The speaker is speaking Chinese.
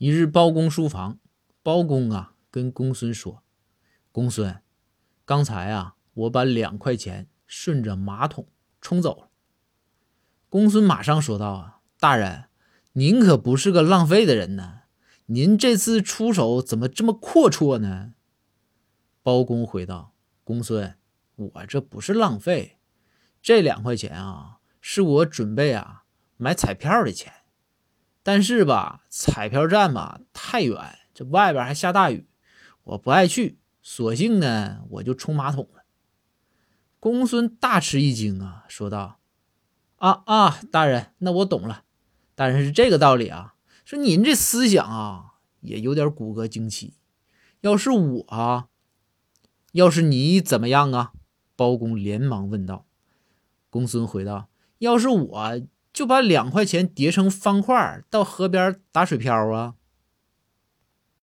一日，包公书房，包公啊跟公孙说：“公孙，刚才啊，我把两块钱顺着马桶冲走了。”公孙马上说道：“啊，大人，您可不是个浪费的人呢，您这次出手怎么这么阔绰呢？”包公回道：“公孙，我这不是浪费，这两块钱啊，是我准备啊买彩票的钱。”但是吧，彩票站吧太远，这外边还下大雨，我不爱去，索性呢我就冲马桶了。公孙大吃一惊啊，说道：“啊啊，大人，那我懂了。大人是这个道理啊，说您这思想啊也有点骨骼惊奇。要是我啊，要是你怎么样啊？”包公连忙问道。公孙回道：“要是我。”就把两块钱叠成方块，到河边打水漂啊！